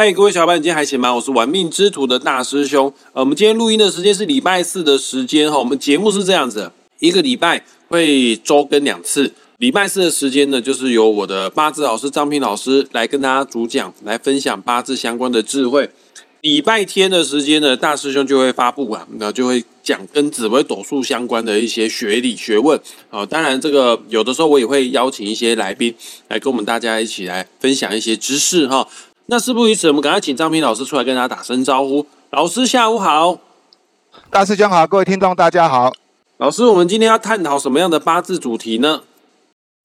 嗨，各位小伙伴，你今天还行吗？我是玩命之徒的大师兄。呃，我们今天录音的时间是礼拜四的时间哈。我们节目是这样子，一个礼拜会周更两次。礼拜四的时间呢，就是由我的八字老师张平老师来跟大家主讲，来分享八字相关的智慧。礼拜天的时间呢，大师兄就会发布啊，那就会讲跟紫微斗数相关的一些学理学问啊。当然，这个有的时候我也会邀请一些来宾来跟我们大家一起来分享一些知识哈。那事不宜迟，我们赶快请张平老师出来跟大家打声招呼。老师下午好，大师兄好，各位听众大家好。老师，我们今天要探讨什么样的八字主题呢？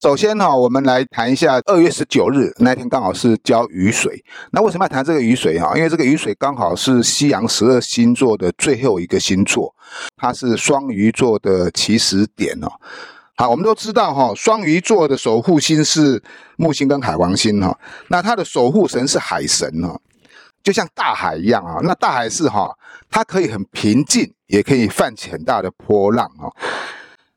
首先哈，我们来谈一下二月十九日那天刚好是交雨水。那为什么要谈这个雨水哈？因为这个雨水刚好是西洋十二星座的最后一个星座，它是双鱼座的起始点哦。好，我们都知道哈，双鱼座的守护星是木星跟海王星哈。那它的守护神是海神哦，就像大海一样啊。那大海是哈，它可以很平静，也可以泛起很大的波浪啊。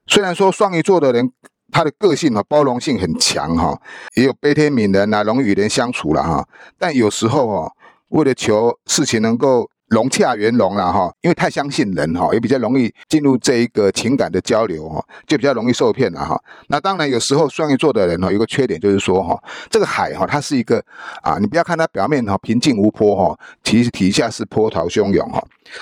虽然说双鱼座的人。他的个性啊，包容性很强哈，也有悲天悯人啊，容与人相处了哈。但有时候哦，为了求事情能够。融洽圆融了哈，因为太相信人哈，也比较容易进入这一个情感的交流哈，就比较容易受骗了哈。那当然有时候双鱼座的人哈，有个缺点就是说哈，这个海哈，它是一个啊，你不要看它表面哈平静无波哈，其实底下是波涛汹涌哈。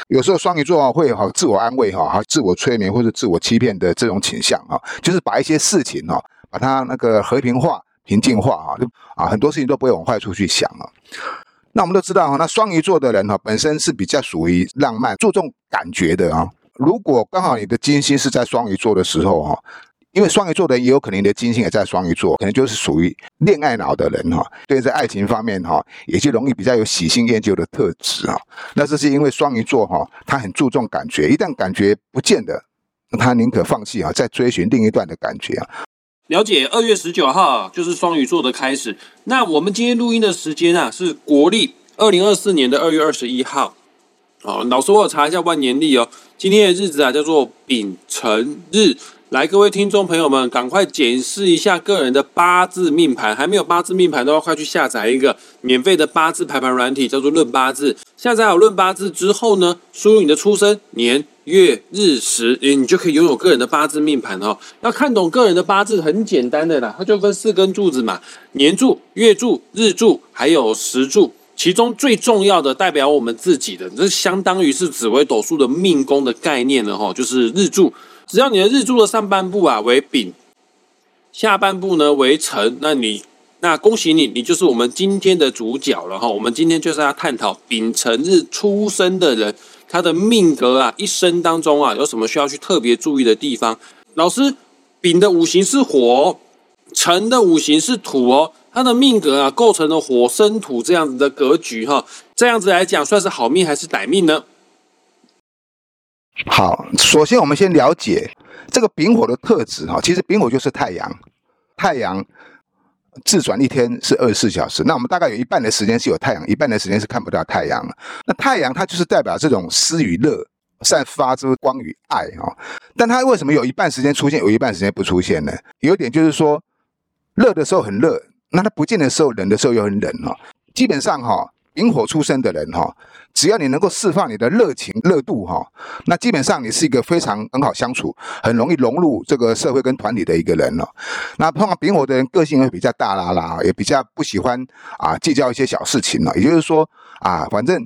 有时候双鱼座会哈自我安慰哈，哈自我催眠或者自我欺骗的这种倾向哈，就是把一些事情哈，把它那个和平化、平静化哈，就啊很多事情都不会往坏处去想啊。那我们都知道哈，那双鱼座的人哈，本身是比较属于浪漫、注重感觉的啊。如果刚好你的金星是在双鱼座的时候哈，因为双鱼座的人也有可能你的金星也在双鱼座，可能就是属于恋爱脑的人哈。对在爱情方面哈，也就容易比较有喜新厌旧的特质啊。那这是因为双鱼座哈，他很注重感觉，一旦感觉不见的，他宁可放弃啊，再追寻另一段的感觉啊。了解，二月十九号就是双鱼座的开始。那我们今天录音的时间啊，是国历二零二四年的二月二十一号。哦，老师，我查一下万年历哦。今天的日子啊，叫做丙辰日。来，各位听众朋友们，赶快检视一下个人的八字命盘。还没有八字命盘，的话快去下载一个免费的八字排盘软体，叫做论八字。下载好论八字之后呢，输入你的出生年。月日时，诶，你就可以拥有个人的八字命盘哦。要看懂个人的八字，很简单的啦，它就分四根柱子嘛：年柱、月柱、日柱，还有时柱。其中最重要的，代表我们自己的，这相当于是紫微斗数的命宫的概念了哈。就是日柱，只要你的日柱的上半部啊为丙，下半部呢为辰，那你那恭喜你，你就是我们今天的主角了哈。我们今天就是要探讨丙辰日出生的人。他的命格啊，一生当中啊，有什么需要去特别注意的地方？老师，丙的五行是火，辰的五行是土哦。他的命格啊，构成了火生土这样子的格局哈。这样子来讲，算是好命还是歹命呢？好，首先我们先了解这个丙火的特质哈。其实丙火就是太阳，太阳。自转一天是二十四小时，那我们大概有一半的时间是有太阳，一半的时间是看不到太阳那太阳它就是代表这种思与乐，散发出光与爱啊。但它为什么有一半时间出现，有一半时间不出现呢？有一点就是说，热的时候很热，那它不见的时候冷的时候又很冷哦。基本上哈。萤火出生的人哈，只要你能够释放你的热情热度哈，那基本上你是一个非常很好相处、很容易融入这个社会跟团体的一个人了。那碰到丙火的人，个性会比较大啦啦，也比较不喜欢啊计较一些小事情了。也就是说啊，反正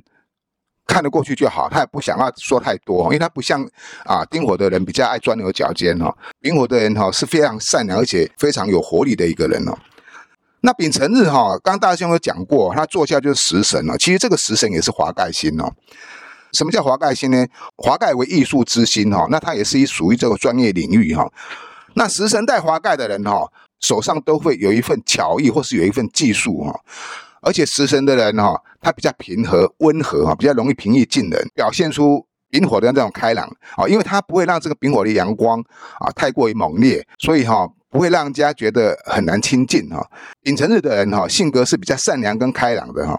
看得过去就好，他也不想要说太多，因为他不像啊丁火的人比较爱钻牛角尖哈。丙火的人哈是非常善良而且非常有活力的一个人哦。那丙辰日哈，刚大兄有讲过，他坐下就是食神了。其实这个食神也是华盖星哦。什么叫华盖星呢？华盖为艺术之星哈，那它也是一属于这个专业领域哈。那食神带华盖的人哈，手上都会有一份巧艺或是有一份技术哈。而且食神的人哈，他比较平和温和哈，比较容易平易近人，表现出丙火的这种开朗啊，因为他不会让这个丙火的阳光啊太过于猛烈，所以哈。不会让人家觉得很难亲近哈。丙辰日的人哈，性格是比较善良跟开朗的哈。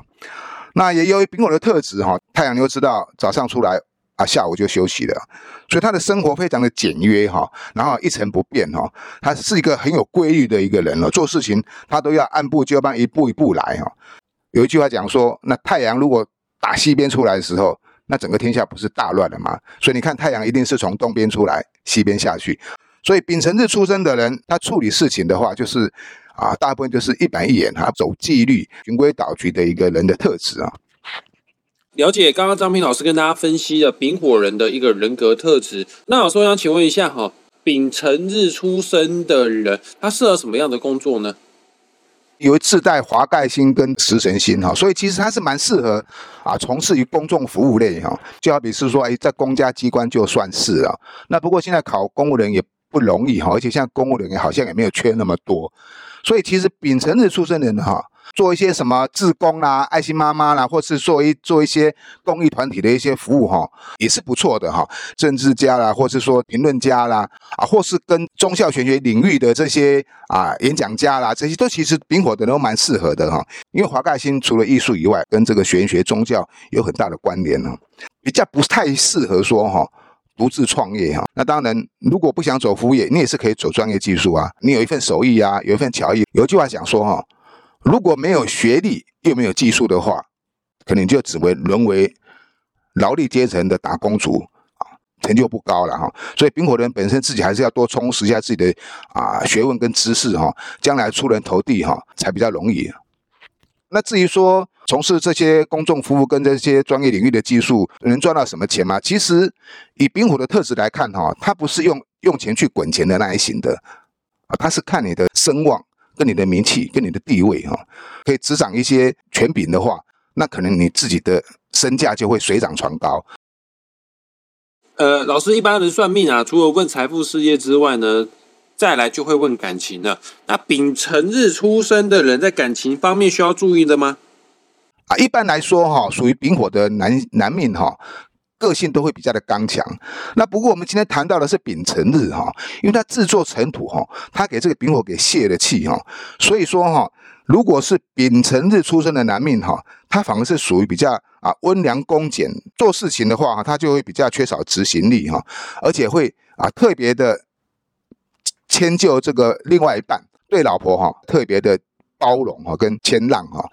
那也由于丙火的特质哈，太阳又知道早上出来啊，下午就休息了，所以他的生活非常的简约哈，然后一成不变哈。他是一个很有规律的一个人了，做事情他都要按部就班，一步一步来哈。有一句话讲说，那太阳如果打西边出来的时候，那整个天下不是大乱了吗？所以你看，太阳一定是从东边出来，西边下去。所以丙辰日出生的人，他处理事情的话，就是啊，大部分就是一板一眼，他走纪律、循规蹈矩的一个人的特质啊。了解，刚刚张平老师跟大家分析了丙火人的一个人格特质。那老师我想请问一下哈，丙辰日出生的人，他适合什么样的工作呢？有自带华盖星跟食神星哈，所以其实他是蛮适合啊从事于公众服务类哈，就好比是说哎在公家机关就算是啊。那不过现在考公务人也不容易哈，而且现在公务人员好像也没有缺那么多，所以其实丙辰日出生人哈。做一些什么志工啦、爱心妈妈啦，或是做一做一些公益团体的一些服务哈，也是不错的哈。政治家啦，或是说评论家啦，啊，或是跟宗教玄学领域的这些啊演讲家啦，这些都其实丙火的都蛮适合的哈。因为华盖星除了艺术以外，跟这个玄学宗教有很大的关联呢，比较不太适合说哈独自创业哈。那当然，如果不想走服务业，你也是可以走专业技术啊。你有一份手艺啊，有一份巧艺。有一句话讲说哈。如果没有学历又没有技术的话，可能就只会沦为劳力阶层的打工族啊，成就不高了哈。所以丙火人本身自己还是要多充实一下自己的啊学问跟知识哈，将来出人头地哈才比较容易。那至于说从事这些公众服务跟这些专业领域的技术能赚到什么钱吗？其实以丙火的特质来看哈，他不是用用钱去滚钱的那一型的啊，他是看你的声望。跟你的名气、跟你的地位哈，可以执掌一些权柄的话，那可能你自己的身价就会水涨船高。呃，老师一般人算命啊，除了问财富、事业之外呢，再来就会问感情了。那丙辰日出生的人在感情方面需要注意的吗？啊，一般来说哈，属于丙火的男男命哈。个性都会比较的刚强，那不过我们今天谈到的是丙辰日哈，因为他制作尘土哈，他给这个丙火给泄了气哈，所以说哈，如果是丙辰日出生的男命哈，他反而是属于比较啊温良恭俭，做事情的话哈，他就会比较缺少执行力哈，而且会啊特别的迁就这个另外一半，对老婆哈特别的包容哈跟谦让哈，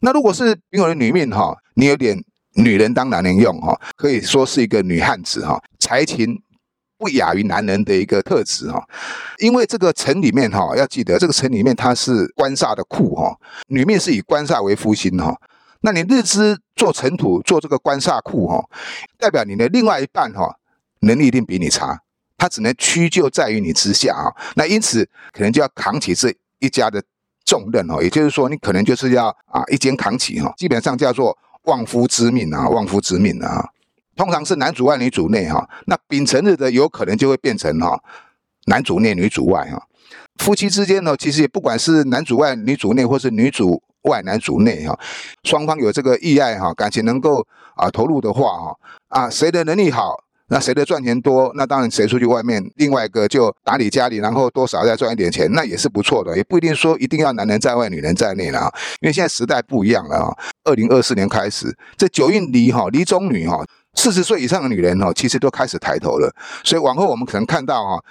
那如果是丙火的女命哈，你有点。女人当男人用哈，可以说是一个女汉子哈，才情不亚于男人的一个特质哈。因为这个城里面哈，要记得这个城里面它是官煞的库哈，女命是以官煞为夫星哈。那你日支做尘土做这个官煞库哈，代表你的另外一半哈能力一定比你差，他只能屈就在于你之下啊。那因此可能就要扛起这一家的重任哈，也就是说你可能就是要啊一肩扛起哈，基本上叫做。旺夫之命啊，旺夫之命啊，通常是男主外女主内哈。那丙辰日的有可能就会变成哈男主内女主外哈。夫妻之间呢，其实也不管是男主外女主内，或是女主外男主内哈，双方有这个意爱哈，感情能够啊投入的话哈啊，谁的能力好。那谁的赚钱多，那当然谁出去外面，另外一个就打理家里，然后多少再赚一点钱，那也是不错的，也不一定说一定要男人在外，女人在内了啊。因为现在时代不一样了啊。二零二四年开始，这九运离哈离中女哈，四十岁以上的女人哈，其实都开始抬头了，所以往后我们可能看到哈。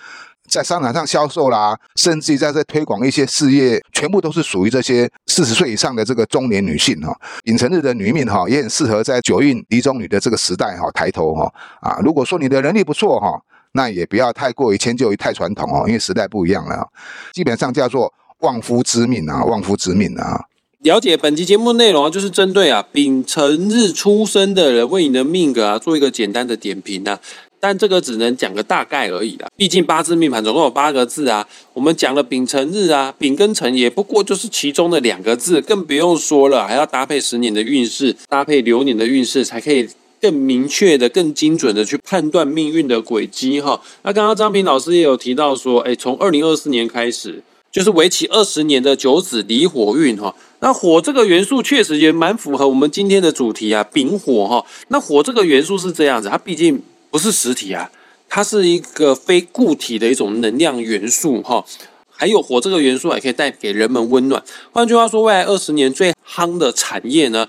在商场上销售啦，甚至于在这推广一些事业，全部都是属于这些四十岁以上的这个中年女性哈。尹成日的女命哈，也很适合在九运离中女的这个时代哈抬头哈啊。如果说你的能力不错哈，那也不要太过于迁就于太传统哦，因为时代不一样了。基本上叫做旺夫之命啊，旺夫之命啊。了解本期节目内容啊，就是针对啊丙辰日出生的人为你的命格啊做一个简单的点评啊。但这个只能讲个大概而已啦，毕竟八字命盘总共有八个字啊，我们讲了丙辰日啊，丙跟辰也不过就是其中的两个字，更不用说了，还要搭配十年的运势，搭配流年的运势，才可以更明确的、更精准的去判断命运的轨迹哈。那刚刚张平老师也有提到说，哎，从二零二四年开始，就是为期二十年的九子离火运哈。那火这个元素确实也蛮符合我们今天的主题啊，丙火哈。那火这个元素是这样子，它毕竟。不是实体啊，它是一个非固体的一种能量元素哈。还有火这个元素还可以带给人们温暖。换句话说，未来二十年最夯的产业呢，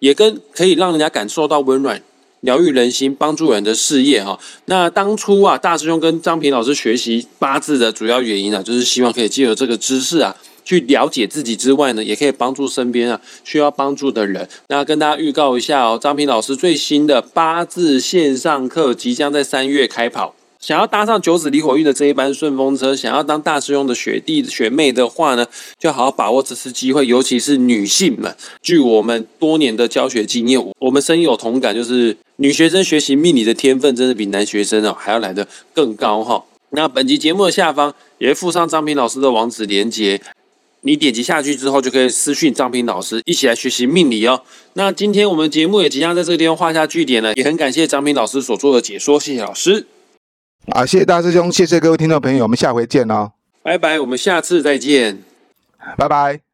也跟可以让人家感受到温暖、疗愈人心、帮助人的事业哈。那当初啊，大师兄跟张平老师学习八字的主要原因呢，就是希望可以借由这个知识啊，去了解自己之外呢，也可以帮助身边啊需要帮助的人。那跟大家预告一下哦，张平老师最新的八字线上课即将在三月开跑。想要搭上九子离火运的这一班顺风车，想要当大师兄的学弟学妹的话呢，就好好把握这次机会，尤其是女性们。据我们多年的教学经验，我们深有同感，就是女学生学习命理的天分，真的比男学生哦还要来得更高哈。那本集节目的下方也附上张平老师的网址连接，你点击下去之后，就可以私讯张平老师，一起来学习命理哦。那今天我们节目也即将在这个地方画下句点了，也很感谢张平老师所做的解说，谢谢老师。啊，谢谢大师兄，谢谢各位听众朋友，我们下回见哦，拜拜，我们下次再见。拜拜。